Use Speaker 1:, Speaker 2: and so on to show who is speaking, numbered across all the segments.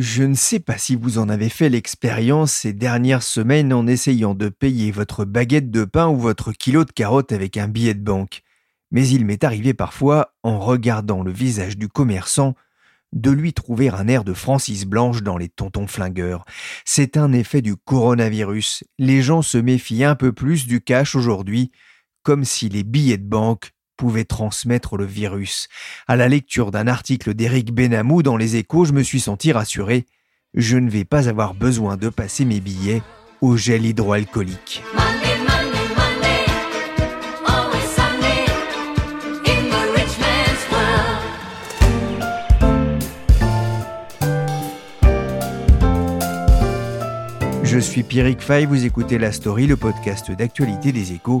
Speaker 1: Je ne sais pas si vous en avez fait l'expérience ces dernières semaines en essayant de payer votre baguette de pain ou votre kilo de carottes avec un billet de banque. Mais il m'est arrivé parfois, en regardant le visage du commerçant, de lui trouver un air de Francis Blanche dans les tontons flingueurs. C'est un effet du coronavirus. Les gens se méfient un peu plus du cash aujourd'hui, comme si les billets de banque pouvait transmettre le virus. À la lecture d'un article d'Éric Benamou dans Les Échos, je me suis senti rassuré. Je ne vais pas avoir besoin de passer mes billets au gel hydroalcoolique. Je suis Pierrick Fay, vous écoutez La Story, le podcast d'actualité des échos.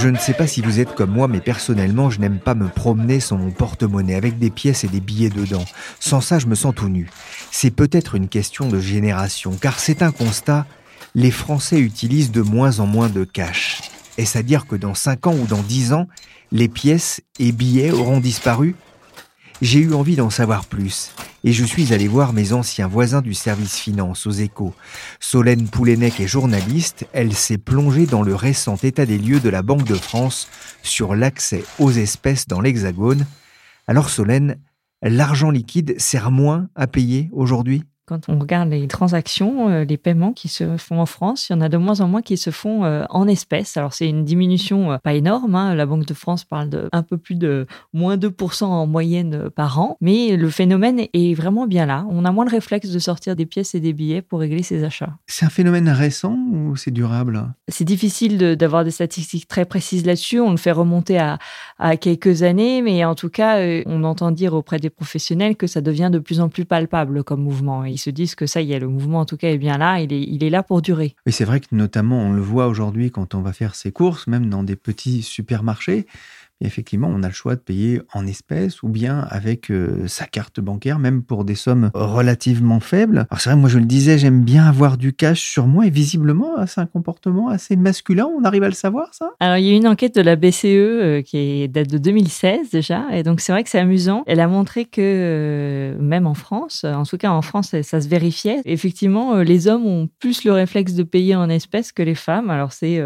Speaker 1: Je ne sais pas si vous êtes comme moi, mais personnellement, je n'aime pas me promener sans mon porte-monnaie avec des pièces et des billets dedans. Sans ça, je me sens tout nu. C'est peut-être une question de génération, car c'est un constat, les Français utilisent de moins en moins de cash. Est-ce à dire que dans 5 ans ou dans 10 ans, les pièces et billets auront disparu? J'ai eu envie d'en savoir plus et je suis allé voir mes anciens voisins du service finance aux échos. Solène Poulenec est journaliste, elle s'est plongée dans le récent état des lieux de la Banque de France sur l'accès aux espèces dans l'Hexagone. Alors Solène, l'argent liquide sert moins à payer aujourd'hui?
Speaker 2: Quand on regarde les transactions, euh, les paiements qui se font en France, il y en a de moins en moins qui se font euh, en espèces. Alors c'est une diminution euh, pas énorme. Hein. La Banque de France parle de un peu plus de moins 2% en moyenne par an, mais le phénomène est vraiment bien là. On a moins le réflexe de sortir des pièces et des billets pour régler ses achats.
Speaker 1: C'est un phénomène récent ou c'est durable?
Speaker 2: C'est difficile d'avoir des statistiques très précises là-dessus. On le fait remonter à, à, quelques années, mais en tout cas, on entend dire auprès des professionnels que ça devient de plus en plus palpable comme mouvement se disent que ça y est, le mouvement en tout cas est bien là, il est, il est là pour durer.
Speaker 1: Oui, c'est vrai que notamment on le voit aujourd'hui quand on va faire ses courses, même dans des petits supermarchés effectivement, on a le choix de payer en espèces ou bien avec euh, sa carte bancaire, même pour des sommes relativement faibles. Alors c'est vrai, moi je le disais, j'aime bien avoir du cash sur moi et visiblement, c'est un comportement assez masculin. On arrive à le savoir, ça?
Speaker 2: Alors il y a une enquête de la BCE euh, qui date de 2016 déjà, et donc c'est vrai que c'est amusant. Elle a montré que euh, même en France, en tout cas en France, ça se vérifiait. Effectivement, les hommes ont plus le réflexe de payer en espèces que les femmes. Alors c'est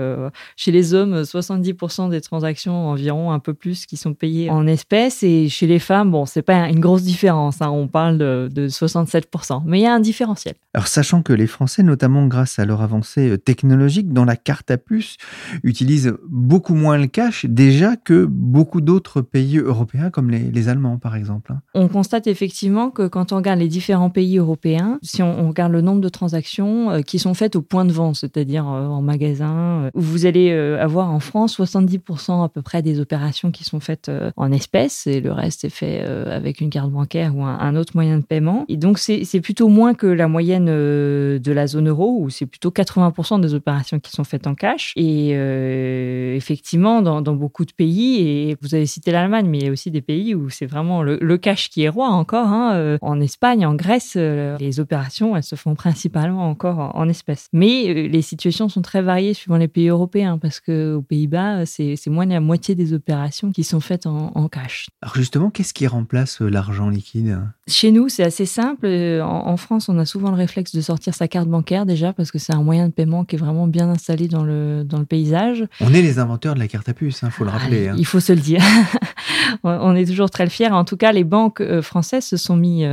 Speaker 2: chez les hommes 70% des transactions environ peu plus qui sont payés en espèces. Et chez les femmes, bon, c'est pas une grosse différence. Hein. on parle de, 67%. Mais il y a un différentiel.
Speaker 1: Alors, sachant que les Français, notamment grâce à leur avancée euh, technologique dans la carte à puce, utilisent beaucoup moins le cash déjà que beaucoup d'autres pays européens comme les, Allemands, par exemple. Hein.
Speaker 2: On constate effectivement que quand on regarde les différents pays européens, si on, regarde le nombre de transactions euh, qui sont faites au point de vente, c'est-à-dire euh, en magasin, où vous allez avoir en France 70% à peu près des opérations qui sont faites euh, en espèces et le reste est fait euh, avec une carte bancaire ou un, autre moyen de paiement. Et donc, c'est plutôt moins que la moyenne euh, de la zone euro où c'est plutôt 80% des opérations qui sont faites en cash. Et effectivement, dans, beaucoup de pays, et vous avez cité l'Allemagne, mais il y a aussi des pays où c'est vraiment le, cash qui est roi encore. Hein. En Espagne, en Grèce, les opérations, elles se font principalement encore en, espèces. Mais les situations sont très variées suivant les pays européens parce qu'aux Pays-Bas, c'est moins de la moitié des opérations opérations qui sont faites en, cash.
Speaker 1: Alors justement, qu'est-ce qui remplace euh, l'argent liquide?
Speaker 2: Chez nous, c'est assez simple. Euh, en, France, on a souvent le réflexe de sortir sa carte bancaire déjà parce que c'est un moyen de paiement qui est vraiment bien installé dans le, dans le paysage.
Speaker 1: On est les inventeurs de la carte à puce, il hein, faut le rappeler.
Speaker 2: Hein. Il faut se le dire. on est toujours très fiers. En tout cas, les banques françaises se sont mis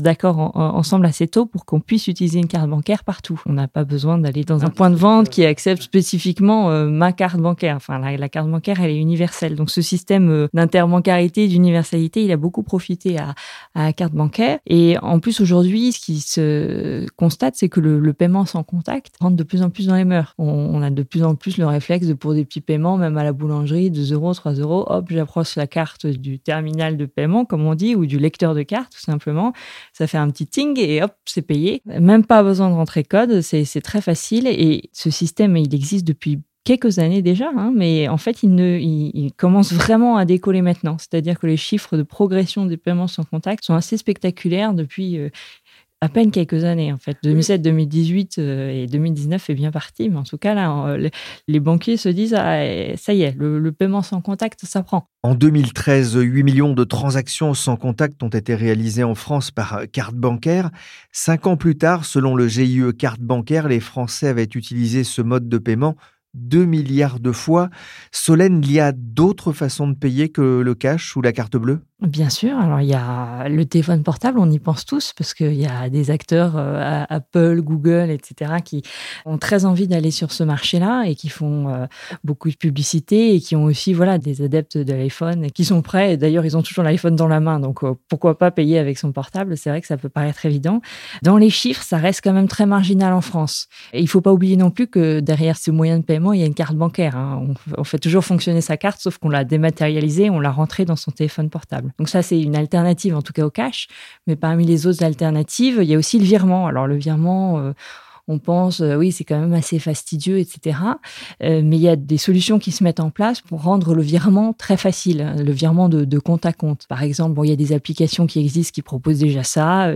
Speaker 2: d'accord ensemble assez tôt pour qu'on puisse utiliser une carte bancaire partout. On n'a pas besoin d'aller dans un point de vente qui accepte spécifiquement ma carte bancaire. Enfin, la, carte bancaire, elle est universelle. Donc, ce système euh, d'interbancarité, d'universalité, il a beaucoup profité à, la carte bancaire. Et en plus, aujourd'hui, ce qui se constate, c'est que le, paiement sans contact rentre de plus en plus dans les mœurs. On, a de plus en plus le réflexe de, pour des petits paiements, même à la boulangerie, 2 euros, 3 euros, hop, j'approche la carte du terminal de paiement, comme on dit, ou du lecteur de carte, tout simplement. Ça fait un petit ting et hop, c'est payé. Même pas besoin de rentrer code, c'est très facile. Et ce système, il existe depuis quelques années déjà, hein, mais en fait, il, ne, il, commence vraiment à décoller maintenant. C'est-à-dire que les chiffres de progression des paiements sans contact sont assez spectaculaires depuis euh, à peine quelques années. En fait, 2007, 2018 euh, et 2019 est bien parti, mais en tout cas, là, euh, les, banquiers se disent ah, ça y est, le, le, paiement sans contact, ça prend.
Speaker 1: En 2013, 8 millions de transactions sans contact ont été réalisées en France par carte bancaire. Cinq ans plus tard, selon le GIE Carte bancaire, les Français avaient utilisé ce mode de paiement 2 milliards de fois. Solène, il y a d'autres façons de payer que le cash ou la carte bleue?
Speaker 2: Bien sûr. Alors, il y a le téléphone portable, on y pense tous, parce qu'il y a des acteurs, euh, Apple, Google, etc., qui ont très envie d'aller sur ce marché-là et qui font euh, beaucoup de publicité et qui ont aussi voilà, des adeptes de l'iPhone et qui sont prêts. D'ailleurs, ils ont toujours l'iPhone dans la main, donc euh, pourquoi pas payer avec son portable? C'est vrai que ça peut paraître évident. Dans les chiffres, ça reste quand même très marginal en France. Et il faut pas oublier non plus que derrière ces moyens de paiement, il y a une carte bancaire. Hein. On, on fait toujours fonctionner sa carte, sauf qu'on l'a dématérialisée, on l'a rentrée dans son téléphone portable. Donc ça, c'est une alternative, en tout cas au cash. Mais parmi les autres alternatives, il y a aussi le virement. Alors le virement, euh, on pense, euh, oui, c'est quand même assez fastidieux, etc. Euh, mais il y a des solutions qui se mettent en place pour rendre le virement très facile, hein, le virement de, compte à compte. Par exemple, bon, il y a des applications qui existent qui proposent déjà ça.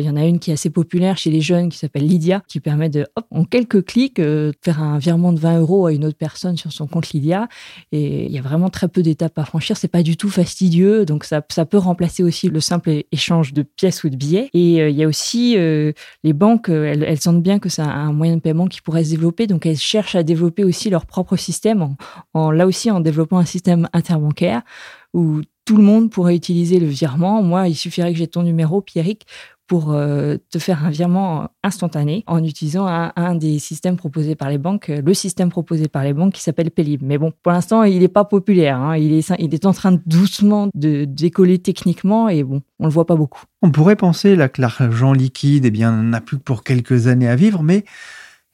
Speaker 2: Il y en a une qui est assez populaire chez les jeunes qui s'appelle Lydia, qui permet de, en quelques clics, faire un virement de 20 euros à une autre personne sur son compte Lydia. Et il y a vraiment très peu d'étapes à franchir. C'est pas du tout fastidieux, donc ça, ça peut remplacer aussi le simple échange de pièces ou de billets. Et il y a aussi les banques, elles, elles sentent bien que c'est un, moyen de paiement qui pourrait se développer. Donc, elles cherchent à développer aussi leur propre système, en, là aussi en développant un système interbancaire où tout le monde pourrait utiliser le virement. Moi, il suffirait que j'ai ton numéro, Pierrick, pour euh, te faire un virement instantané en utilisant un, des systèmes proposés par les banques, le système proposé par les banques qui s'appelle Pélib. Mais bon, pour l'instant, il n'est pas populaire. Hein. Il, est, en train doucement de décoller techniquement et bon, on le voit pas beaucoup.
Speaker 1: On pourrait penser là, que l'argent liquide eh bien, n'a plus que pour quelques années à vivre, mais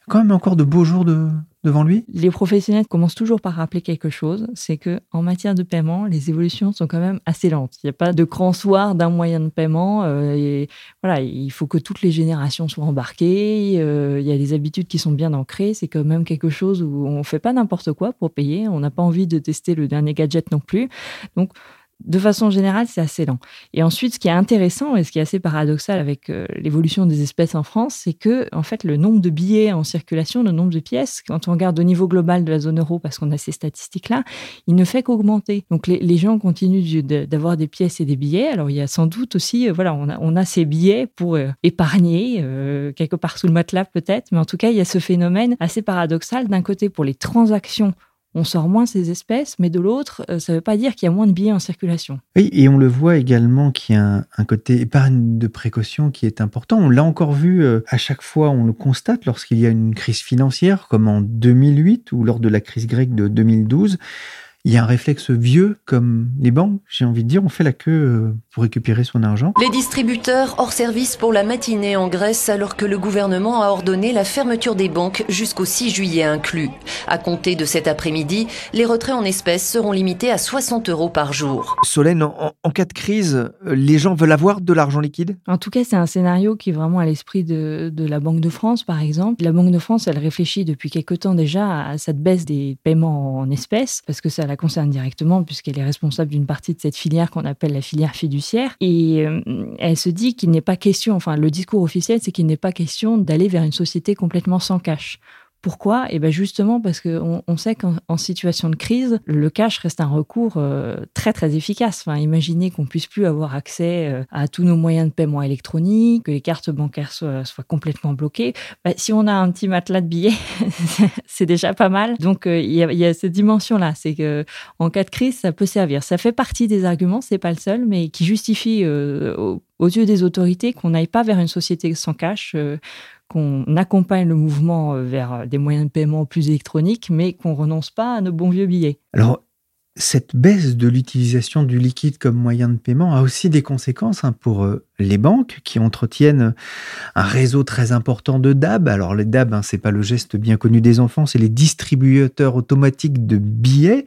Speaker 1: quand même encore de beaux jours de, devant lui?
Speaker 2: Les professionnels commencent toujours par rappeler quelque chose, c'est que en matière de paiement, les évolutions sont quand même assez lentes. Il n'y a pas de grand soir d'un moyen de paiement. Euh, et voilà, il faut que toutes les générations soient embarquées. Euh, il y a des habitudes qui sont bien ancrées. C'est quand même quelque chose où on fait pas n'importe quoi pour payer. On n'a pas envie de tester le dernier gadget non plus. Donc de façon générale, c'est assez lent. Et ensuite, ce qui est intéressant et ce qui est assez paradoxal avec euh, l'évolution des espèces en France, c'est que, en fait, le nombre de billets en circulation, le nombre de pièces, quand on regarde au niveau global de la zone euro, parce qu'on a ces statistiques-là, il ne fait qu'augmenter. Donc, les, gens continuent d'avoir des pièces et des billets. Alors, il y a sans doute aussi, euh, voilà, on a, ces billets pour euh, épargner, quelque part sous le matelas peut-être, mais en tout cas, il y a ce phénomène assez paradoxal d'un côté pour les transactions on sort moins ces espèces, mais de l'autre, euh, ça ne veut pas dire qu'il y a moins de billets en circulation.
Speaker 1: Oui, et on le voit également qu'il y a un, côté épargne de précaution qui est important. On l'a encore vu euh, à chaque fois, on le constate lorsqu'il y a une crise financière, comme en 2008 ou lors de la crise grecque de 2012 il y a un réflexe vieux comme les banques, j'ai envie de dire, on fait la queue euh, pour récupérer son argent.
Speaker 3: Les distributeurs hors service pour la matinée en Grèce alors que le gouvernement a ordonné la fermeture des banques jusqu'au 6 juillet inclus. À compter de cet après-midi, les retraits en espèces seront limités à 60 euros par jour.
Speaker 1: Solène, en, cas de crise, euh, les gens veulent avoir de l'argent liquide?
Speaker 2: En tout cas, c'est un scénario qui est vraiment à l'esprit de, de, la Banque de France, par exemple. La Banque de France, elle réfléchit depuis quelque temps déjà à cette baisse des paiements en espèces parce que ça la concerne directement puisqu'elle est responsable d'une partie de cette filière qu'on appelle la filière fiduciaire. Et euh, elle se dit qu'il n'est pas question, enfin le discours officiel, c'est qu'il n'est pas question d'aller vers une société complètement sans cash. Pourquoi? Eh bien justement parce qu'on on sait qu'en situation de crise, le cash reste un recours euh, très très efficace. Enfin, imaginez qu'on puisse plus avoir accès euh, à tous nos moyens de paiement électroniques, que les cartes bancaires soient, complètement bloquées. Bah, si on a un petit matelas de billets, c'est déjà pas mal. Donc euh, il y, a, y, a cette dimension-là, c'est que en cas de crise, ça peut servir. Ça fait partie des arguments, c'est pas le seul, mais qui justifie aux, aux, yeux des autorités qu'on n'aille pas vers une société sans cash qu'on accompagne le mouvement euh, vers des moyens de paiement plus électroniques, mais qu'on renonce pas à nos bons vieux billets.
Speaker 1: Alors, cette baisse de l'utilisation du liquide comme moyen de paiement a aussi des conséquences hein, pour euh, les banques qui entretiennent un réseau très important de DAB. Alors les DAB, hein, c'est pas le geste bien connu des enfants, c'est les distributeurs automatiques de billets.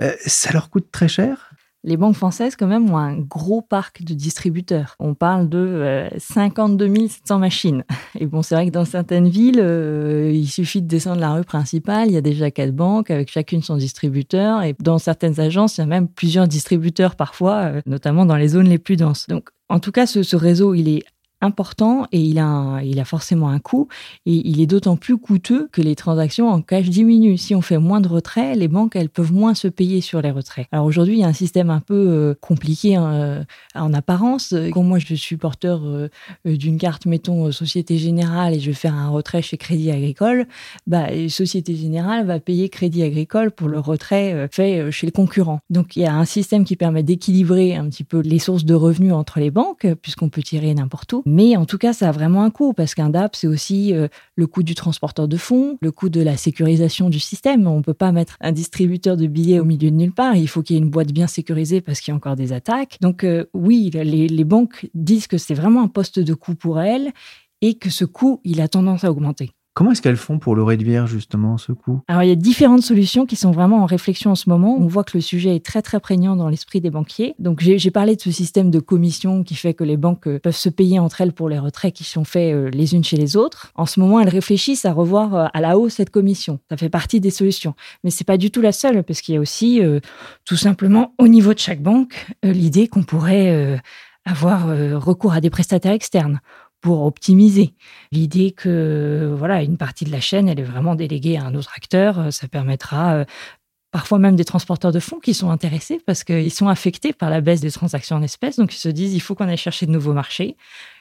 Speaker 1: Euh, ça leur coûte très cher?
Speaker 2: Les banques françaises, quand même, ont un gros parc de distributeurs. On parle de 52 euh, 700 machines. Et bon, c'est vrai que dans certaines villes, euh, il suffit de descendre la rue principale, il y a déjà quatre banques avec chacune son distributeur. Et dans certaines agences, il y a même plusieurs distributeurs parfois, euh, notamment dans les zones les plus denses. Donc, en tout cas, ce, ce réseau, il est important et il a, il a forcément un coût. Et il est d'autant plus coûteux que les transactions en cash diminuent. Si on fait moins de retraits, les banques, elles peuvent moins se payer sur les retraits. Alors aujourd'hui, il y a un système un peu euh, compliqué hein, euh, en apparence. Quand moi, je suis porteur euh, d'une carte, mettons, Société Générale et je vais faire un retrait chez Crédit Agricole, bah, Société Générale va payer Crédit Agricole pour le retrait fait chez le concurrent. Donc il y a un système qui permet d'équilibrer un petit peu les sources de revenus entre les banques, puisqu'on peut tirer n'importe où. Mais en tout cas, ça a vraiment un coût parce qu'un DAP, c'est aussi euh, le coût du transporteur de fonds, le coût de la sécurisation du système. On ne peut pas mettre un distributeur de billets au milieu de nulle part. Il faut qu'il y ait une boîte bien sécurisée parce qu'il y a encore des attaques. Donc euh, oui, les, les banques disent que c'est vraiment un poste de coût pour elles et que ce coût, il a tendance à augmenter.
Speaker 1: Comment est-ce qu'elles font pour le réduire justement ce coût?
Speaker 2: Alors il y a différentes solutions qui sont vraiment en réflexion en ce moment. On voit que le sujet est très très prégnant dans l'esprit des banquiers. Donc j'ai parlé de ce système de commission qui fait que les banques euh, peuvent se payer entre elles pour les retraits qui sont faits euh, les unes chez les autres. En ce moment, elles réfléchissent à revoir euh, à la hausse cette commission. Ça fait partie des solutions, mais c'est pas du tout la seule parce qu'il y a aussi tout simplement au niveau de chaque banque l'idée qu'on pourrait avoir recours à des prestataires externes pour optimiser. L'idée que voilà une partie de la chaîne, elle est vraiment déléguée à un autre acteur, euh, ça permettra euh, parfois même des transporteurs de fonds qui sont intéressés parce qu'ils sont affectés par la baisse des transactions en espèces, donc ils se disent il faut qu'on aille chercher de nouveaux marchés.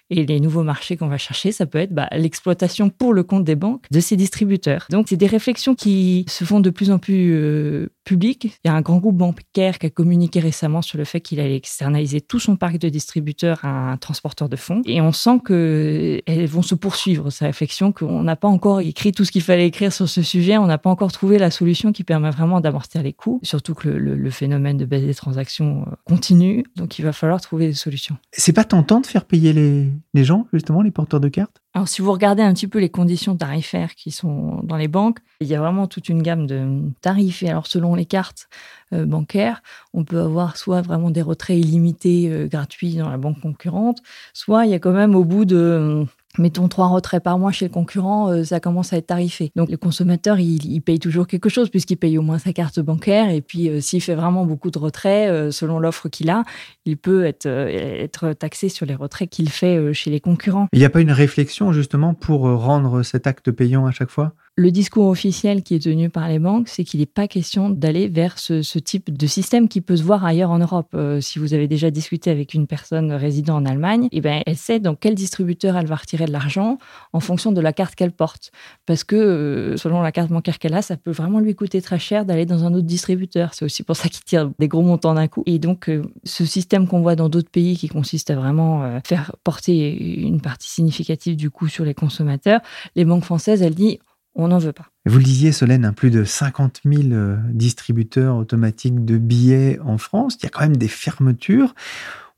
Speaker 2: Et les nouveaux marchés qu'on va chercher, ça peut être bah, l'exploitation pour le compte des banques de ces distributeurs. Donc, c'est des réflexions qui se font de plus en plus euh, publiques. Il y a un grand groupe bancaire qui a communiqué récemment sur le fait qu'il allait externaliser tout son parc de distributeurs à un transporteur de fonds. Et on sent qu'elles vont se poursuivre, ces réflexions, qu'on n'a pas encore écrit tout ce qu'il fallait écrire sur ce sujet. On n'a pas encore trouvé la solution qui permet vraiment d'amortir les coûts. Surtout que le, phénomène de baisse des transactions euh, continue. Donc, il va falloir trouver des solutions.
Speaker 1: C'est pas tentant de faire payer les gens, justement, les porteurs de cartes?
Speaker 2: Alors, si vous regardez un petit peu les conditions tarifaires qui sont dans les banques, il y a vraiment toute une gamme de tarifs. Et alors, selon les cartes euh, bancaires, on peut avoir soit vraiment des retraits illimités euh, gratuits dans la banque concurrente, soit il y a quand même au bout de mettons trois retraits par mois chez le concurrent, euh, ça commence à être tarifé. Donc le consommateur, il, paye toujours quelque chose puisqu'il paye au moins sa carte bancaire. Et puis euh, s'il fait vraiment beaucoup de retraits, euh, selon l'offre qu'il a, il peut être, être taxé sur les retraits qu'il fait chez les concurrents.
Speaker 1: Il n'y a pas une réflexion justement pour rendre cet acte payant à chaque fois?
Speaker 2: Le discours officiel qui est tenu par les banques, c'est qu'il n'est pas question d'aller vers ce, type de système qui peut se voir ailleurs en Europe. Euh, si vous avez déjà discuté avec une personne résidant en Allemagne, eh ben, elle sait dans quel distributeur elle va retirer de l'argent en fonction de la carte qu'elle porte. Parce que euh, selon la carte bancaire qu'elle a, ça peut vraiment lui coûter très cher d'aller dans un autre distributeur. C'est aussi pour ça qu'il tire des gros montants d'un coup. Et donc, euh, ce système qu'on voit dans d'autres pays qui consiste à vraiment faire porter une partie significative du coût sur les consommateurs, les banques françaises, elles disent on n'en veut pas.
Speaker 1: Vous le disiez, Solène, plus de 50 000 euh, distributeurs automatiques de billets en France. Il y a quand même des fermetures.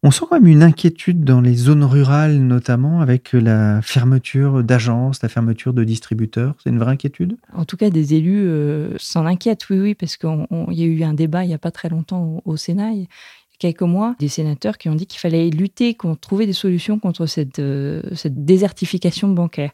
Speaker 1: On sent quand même une inquiétude dans les zones rurales, notamment avec la fermeture d'agences, la fermeture de distributeurs. C'est une vraie inquiétude?
Speaker 2: En tout cas, des élus euh, s'en inquiètent, oui, oui, parce qu'il y a eu un débat il n'y a pas très longtemps au, au Sénat quelques mois, des sénateurs qui ont dit qu'il fallait lutter, contre, trouver des solutions contre cette, euh, cette désertification bancaire.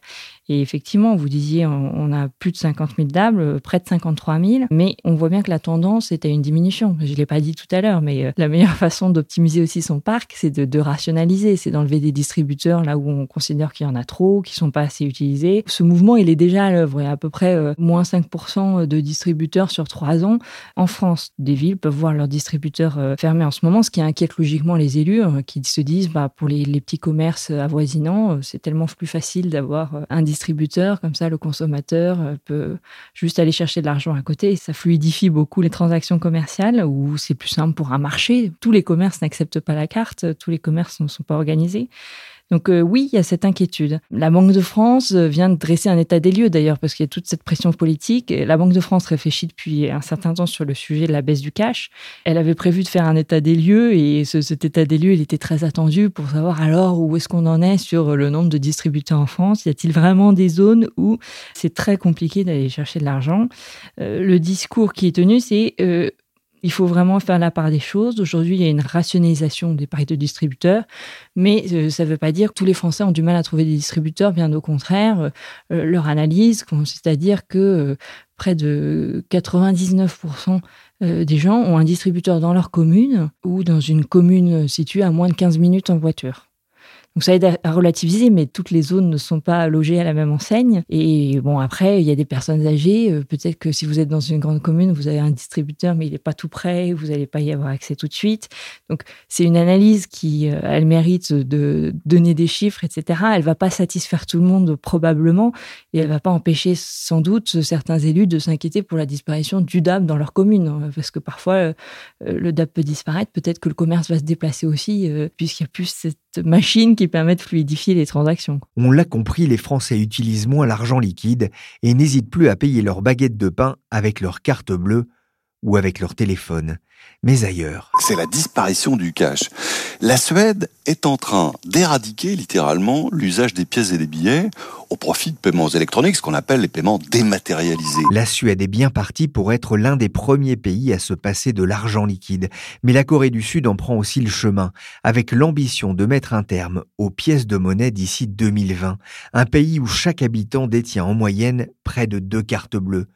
Speaker 2: Et effectivement, vous disiez, on a plus de 50 000 DAB, près de 53 000, mais on voit bien que la tendance est à une diminution. Je ne l'ai pas dit tout à l'heure, mais la meilleure façon d'optimiser aussi son parc, c'est de, rationaliser, c'est d'enlever des distributeurs là où on considère qu'il y en a trop, qui sont pas assez utilisés. Ce mouvement, il est déjà à l'œuvre. Il y a à peu près euh, moins 5% de distributeurs sur trois ans. En France, des villes peuvent voir leurs distributeurs euh, fermés en ce moment, ce qui inquiète logiquement les élus euh, qui se disent, bah, pour les, les petits commerces avoisinants, c'est tellement plus facile d'avoir un distributeur. Comme ça, le consommateur peut juste aller chercher de l'argent à côté et ça fluidifie beaucoup les transactions commerciales où c'est plus simple pour un marché. Tous les commerces n'acceptent pas la carte, tous les commerces ne sont pas organisés. Donc euh, oui, il y a cette inquiétude. La Banque de France euh, vient de dresser un état des lieux d'ailleurs parce qu'il y a toute cette pression politique. La Banque de France réfléchit depuis un certain temps sur le sujet de la baisse du cash. Elle avait prévu de faire un état des lieux et cet état des lieux, il était très attendu pour savoir alors où est-ce qu'on en est sur le nombre de distributeurs en France. Y a-t-il vraiment des zones où c'est très compliqué d'aller chercher de l'argent? Euh, Le discours qui est tenu, c'est il faut vraiment faire la part des choses. Aujourd'hui, il y a une rationalisation des paris de distributeurs, mais euh, ça ne veut pas dire que tous les Français ont du mal à trouver des distributeurs. Bien au contraire, euh, euh, leur analyse consiste à dire que près de 99% des gens ont un distributeur dans leur commune ou dans une commune située à moins de 15 minutes en voiture. Donc ça aide à, relativiser, mais toutes les zones ne sont pas logées à la même enseigne. Et bon, après, il y a des personnes âgées. Euh, peut-être que si vous êtes dans une grande commune, vous avez un distributeur, mais il n'est pas tout près, vous n'allez pas y avoir accès tout de suite. Donc c'est une analyse qui, euh, elle mérite de donner des chiffres, etc. Elle va pas satisfaire tout le monde probablement, et elle va pas empêcher sans doute certains élus de s'inquiéter pour la disparition du DAB dans leur commune, hein, parce que parfois euh, le DAB peut disparaître. Peut-être que le commerce va se déplacer aussi, puisqu'il y a plus cette machine qui de fluidifier les transactions.
Speaker 1: On l'a compris, les Français utilisent moins l'argent liquide et n'hésitent plus à payer leur baguette de pain avec leur carte bleue ou avec leur téléphone, mais ailleurs.
Speaker 4: C'est la disparition du cash. La Suède est en train d'éradiquer littéralement l'usage des pièces et des billets au profit de paiements électroniques, ce qu'on appelle les paiements dématérialisés.
Speaker 1: La Suède est bien partie pour être l'un des premiers pays à se passer de l'argent liquide, mais la Corée du Sud en prend aussi le chemin, avec l'ambition de mettre un terme aux pièces de monnaie d'ici 2020, un pays où chaque habitant détient en moyenne près de deux cartes bleues.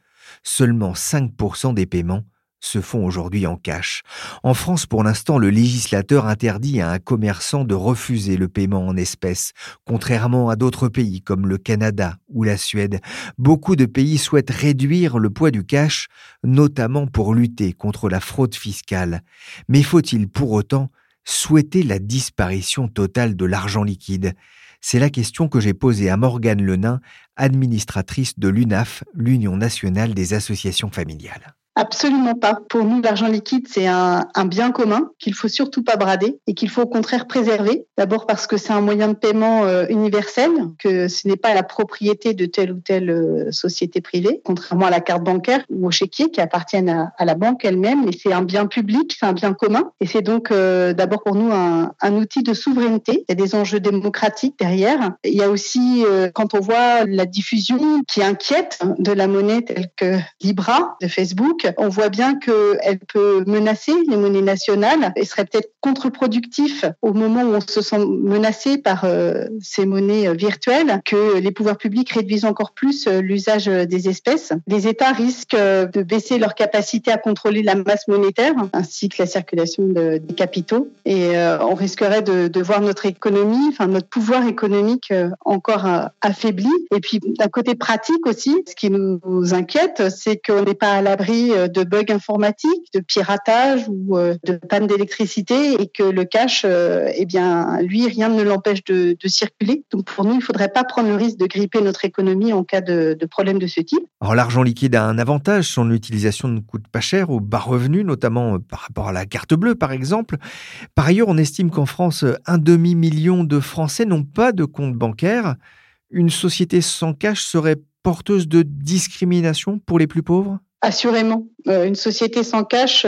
Speaker 1: Seulement 5% des paiements se font aujourd'hui en cash. En France, pour l'instant, le législateur interdit à un commerçant de refuser le paiement en espèces, contrairement à d'autres pays comme le Canada ou la Suède. Beaucoup de pays souhaitent réduire le poids du cash, notamment pour lutter contre la fraude fiscale. Mais faut-il pour autant souhaiter la disparition totale de l'argent liquide? C'est la question que j'ai posée à Morgane Lenain, administratrice de l'UNAF, l'Union nationale des associations familiales.
Speaker 5: Absolument pas. Pour nous, l'argent liquide, c'est un, bien commun qu'il faut surtout pas brader et qu'il faut au contraire préserver. D'abord parce que c'est un moyen de paiement euh, universel, que ce n'est pas la propriété de telle ou telle euh, société privée, contrairement à la carte bancaire ou au chéquier qui appartiennent à, la banque elle-même. Mais c'est un bien public, c'est un bien commun. Et c'est donc euh, d'abord pour nous un, un, outil de souveraineté. Il y a des enjeux démocratiques derrière. Il y a aussi, quand on voit la diffusion qui inquiète de la monnaie telle que Libra de Facebook, on voit bien qu'elle peut menacer les monnaies nationales et serait peut-être contre-productif au moment où on se sent menacé par euh, ces monnaies euh, virtuelles que les pouvoirs publics réduisent encore plus euh, l'usage des espèces. Les États risquent de baisser leur capacité à contrôler la masse monétaire ainsi que la circulation des capitaux et on risquerait de, voir notre économie, enfin notre pouvoir économique encore affaibli. Et puis d'un côté pratique aussi, ce qui nous inquiète, c'est qu'on n'est pas à l'abri de bugs informatiques, de piratage ou euh, de panne d'électricité et que le cash, euh, eh bien, lui, rien ne l'empêche de, circuler. Donc pour nous, il ne faudrait pas prendre le risque de gripper notre économie en cas de, de problème de ce type.
Speaker 1: Alors l'argent liquide a un avantage, son utilisation ne coûte pas cher aux bas revenus, notamment par rapport à la carte bleue par exemple. Par ailleurs, on estime qu'en France, un demi-million de Français n'ont pas de compte bancaire. Une société sans cash serait porteuse de discrimination pour les plus pauvres?
Speaker 5: Assurément. Une société sans cash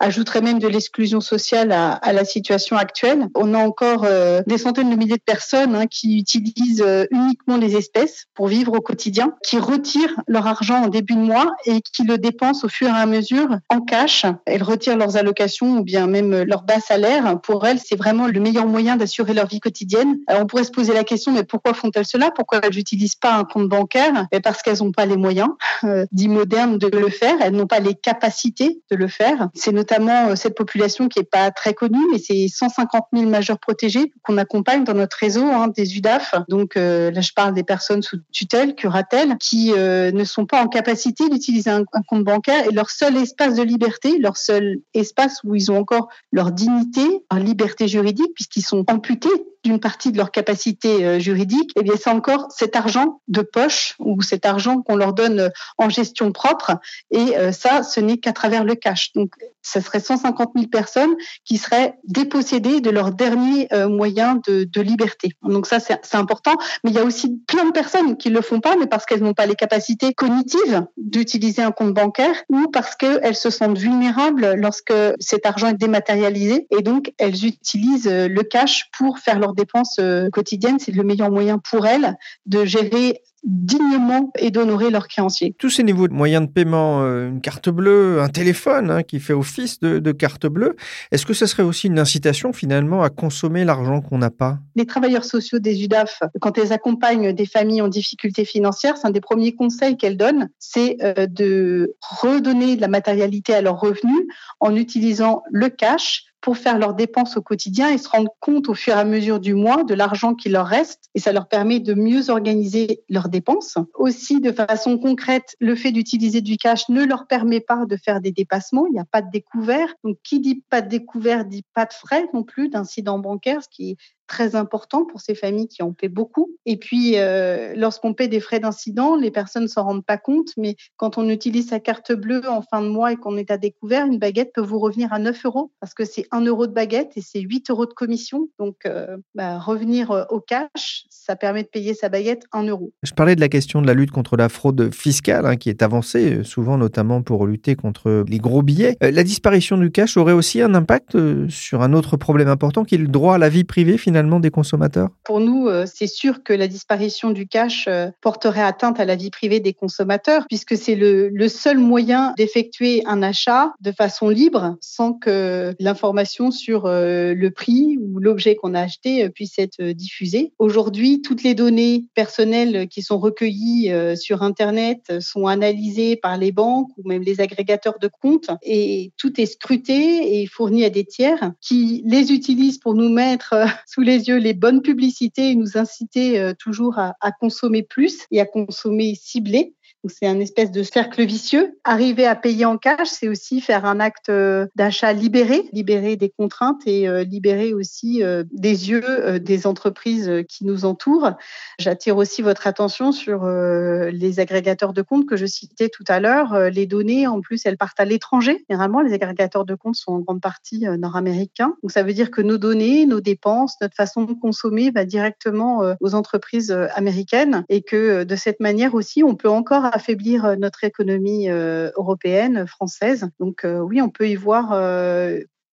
Speaker 5: ajouterait même de l'exclusion sociale à, à, la situation actuelle. On a encore des centaines de milliers de personnes hein, qui utilisent uniquement les espèces pour vivre au quotidien, qui retirent leur argent en début de mois et qui le dépensent au fur et à mesure en cash. Elles retirent leurs allocations ou bien même leur bas salaire. Pour elles, c'est vraiment le meilleur moyen d'assurer leur vie quotidienne. on pourrait se poser la question, mais pourquoi font-elles cela? Pourquoi elles n'utilisent pas un compte bancaire? Parce qu'elles n'ont pas les moyens euh, dits modernes de le faire. Elles n'ont pas les capacités de le faire. C'est notamment euh, cette population qui est pas très connue, mais c'est 150 000 majeurs protégés qu'on accompagne dans notre réseau hein, des UDAF. Donc euh, là, je parle des personnes sous tutelle, curatelle, qui ne sont pas en capacité d'utiliser un compte bancaire et leur seul espace de liberté, leur seul espace où ils ont encore leur dignité, leur liberté juridique, puisqu'ils sont amputés d'une partie de leur capacité euh, juridique, eh bien c'est encore cet argent de poche ou cet argent qu'on leur donne euh, en gestion propre. Et euh, ça, ce n'est qu'à travers le cash. Donc, ce serait 150 000 personnes qui seraient dépossédées de leur dernier moyen de, de, liberté. Donc ça, c'est important. Mais il y a aussi plein de personnes qui le font pas, mais parce qu'elles n'ont pas les capacités cognitives d'utiliser un compte bancaire ou parce qu'elles se sentent vulnérables lorsque cet argent est dématérialisé et donc elles utilisent le cash pour faire leur dépenses euh, quotidiennes, c'est le meilleur moyen pour elles de gérer dignement et d'honorer leurs créanciers.
Speaker 1: Tous ces niveaux de moyens de paiement, euh, une carte bleue, un téléphone hein, qui fait office de, carte bleue, est-ce que ce serait aussi une incitation finalement à consommer l'argent qu'on n'a pas?
Speaker 5: Les travailleurs sociaux des UDAF, quand elles accompagnent des familles en difficulté financière, c'est un des premiers conseils qu'elles donnent, c'est euh, de redonner de la matérialité à leurs revenus en utilisant le cash pour faire leurs dépenses au quotidien et se rendre compte au fur et à mesure du mois de l'argent qui leur reste et ça leur permet de mieux organiser leurs dépenses. Aussi, de façon concrète, le fait d'utiliser du cash ne leur permet pas de faire des dépassements. Il n'y a pas de découvert. Donc, qui dit pas de découvert dit pas de frais non plus d'incidents bancaires, ce qui très important pour ces familles qui en paient beaucoup. Et puis, euh, lorsqu'on paie des frais d'incident, les personnes ne s'en rendent pas compte, mais quand on utilise sa carte bleue en fin de mois et qu'on est à découvert, une baguette peut vous revenir à 9 euros parce que c'est 1 euro de baguette et c'est 8 euros de commission. Donc, euh, bah, revenir euh, au cash, ça permet de payer sa baguette 1 euro.
Speaker 1: Je parlais de la question de la lutte contre la fraude fiscale hein, qui est avancée, souvent notamment pour lutter contre les gros billets. la disparition du cash aurait aussi un impact sur un autre problème important qui est le droit à la vie privée finalement des consommateurs?
Speaker 5: Pour nous, euh, c'est sûr que la disparition du cash euh, porterait atteinte à la vie privée des consommateurs, puisque c'est le, seul moyen d'effectuer un achat de façon libre, sans que l'information sur euh, le prix ou l'objet qu'on a acheté puisse être diffusée. Aujourd'hui, toutes les données personnelles qui sont recueillies sur Internet sont analysées par les banques ou même les agrégateurs de comptes, et tout est scruté et fourni à des tiers qui les utilisent pour nous mettre sous les les yeux les bonnes publicités et nous inciter euh, toujours à, à consommer plus et à consommer ciblé c'est un espèce de cercle vicieux. Arriver à payer en cash, c'est aussi faire un acte euh, d'achat libéré, libéré des contraintes et euh, libéré aussi euh, des yeux des entreprises qui nous entourent. J'attire aussi votre attention sur les agrégateurs de comptes que je citais tout à l'heure. Les données, en plus, elles partent à l'étranger. Généralement, les agrégateurs de comptes sont en grande partie nord-américains. Donc, ça veut dire que nos données, nos dépenses, notre façon de consommer va directement aux entreprises américaines et que de cette manière aussi, on peut encore affaiblir euh, notre économie euh, européenne, française. Donc euh, oui, on peut y voir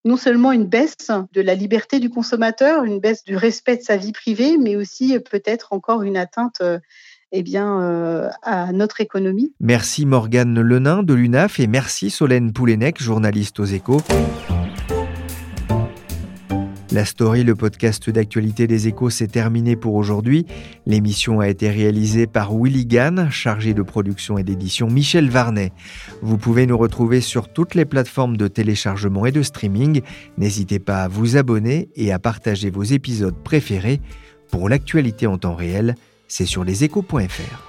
Speaker 5: non seulement une baisse de la liberté du consommateur, une baisse du respect de sa vie privée, mais aussi peut-être encore une atteinte eh bien, à notre économie.
Speaker 1: Merci Morgane Lenain de l'UNAF et merci Solène Poulenec, journaliste aux échos. La story, le podcast d'actualité des échos, s'est terminé pour aujourd'hui. L'émission a été réalisée par Willy Gann, chargé de production et d'édition Michel Varnet. Vous pouvez nous retrouver sur toutes les plateformes de téléchargement et de streaming. N'hésitez pas à vous abonner et à partager vos épisodes préférés. Pour l'actualité en temps réel, c'est sur leséchos.fr.